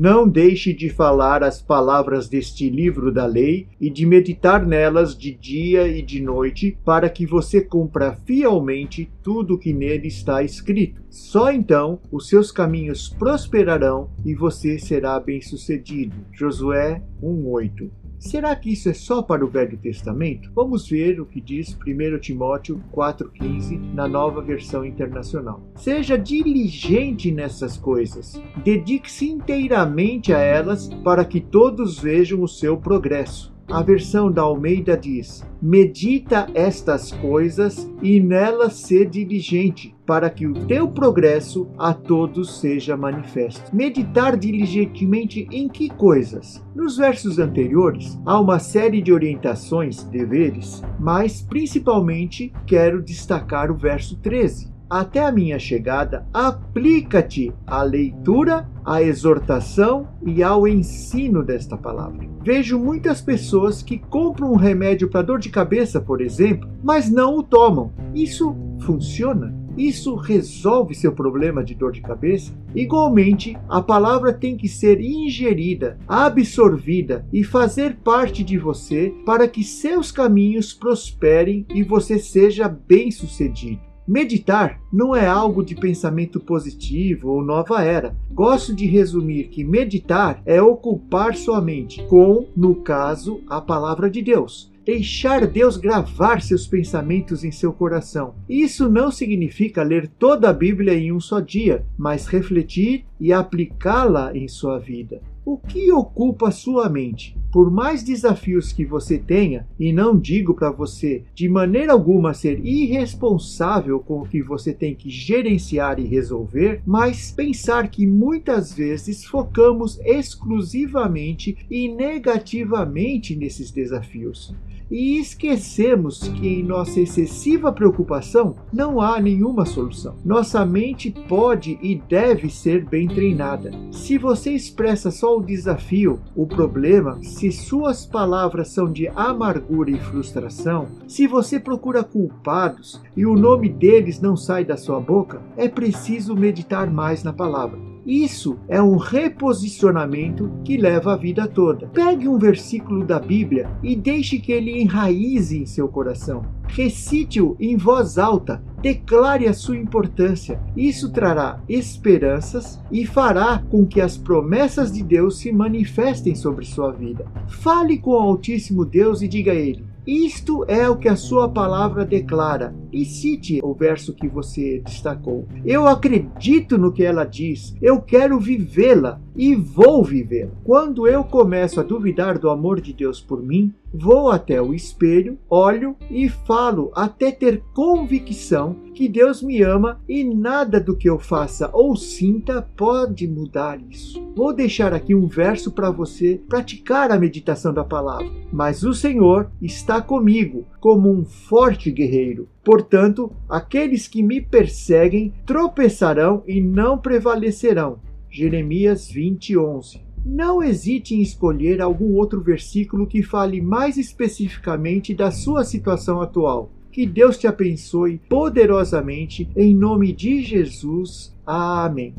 Não deixe de falar as palavras deste livro da lei e de meditar nelas de dia e de noite, para que você cumpra fielmente tudo o que nele está escrito. Só então os seus caminhos prosperarão e você será bem-sucedido. Josué 1:8 Será que isso é só para o Velho Testamento? Vamos ver o que diz 1 Timóteo 4,15 na nova versão internacional. Seja diligente nessas coisas, dedique-se inteiramente a elas para que todos vejam o seu progresso. A versão da Almeida diz: Medita estas coisas e nelas se diligente, para que o teu progresso a todos seja manifesto. Meditar diligentemente em que coisas? Nos versos anteriores há uma série de orientações, deveres, mas principalmente quero destacar o verso 13 até a minha chegada, aplica-te à leitura, à exortação e ao ensino desta palavra. Vejo muitas pessoas que compram um remédio para dor de cabeça, por exemplo, mas não o tomam. Isso funciona? Isso resolve seu problema de dor de cabeça? Igualmente, a palavra tem que ser ingerida, absorvida e fazer parte de você para que seus caminhos prosperem e você seja bem-sucedido. Meditar não é algo de pensamento positivo ou nova era. Gosto de resumir que meditar é ocupar sua mente com, no caso, a palavra de Deus deixar Deus gravar seus pensamentos em seu coração. Isso não significa ler toda a Bíblia em um só dia, mas refletir e aplicá-la em sua vida. O que ocupa sua mente? Por mais desafios que você tenha, e não digo para você de maneira alguma ser irresponsável com o que você tem que gerenciar e resolver, mas pensar que muitas vezes focamos exclusivamente e negativamente nesses desafios e esquecemos que em nossa excessiva preocupação não há nenhuma solução. Nossa mente pode e deve ser bem treinada. Se você expressa só o desafio, o problema, se suas palavras são de amargura e frustração, se você procura culpados e o nome deles não sai da sua boca, é preciso meditar mais na palavra. Isso é um reposicionamento que leva a vida toda. Pegue um versículo da Bíblia e deixe que ele enraize em seu coração. Recite-o em voz alta, declare a sua importância. Isso trará esperanças e fará com que as promessas de Deus se manifestem sobre sua vida. Fale com o Altíssimo Deus e diga a Ele: isto é o que a sua palavra declara. E cite o verso que você destacou. Eu acredito no que ela diz. Eu quero vivê-la e vou vivê-la. Quando eu começo a duvidar do amor de Deus por mim, vou até o espelho, olho e falo até ter convicção que Deus me ama e nada do que eu faça ou sinta pode mudar isso. Vou deixar aqui um verso para você praticar a meditação da palavra. Mas o Senhor está comigo como um forte guerreiro. Portanto, aqueles que me perseguem tropeçarão e não prevalecerão. Jeremias 20, 11. Não hesite em escolher algum outro versículo que fale mais especificamente da sua situação atual. Que Deus te abençoe poderosamente, em nome de Jesus. Amém.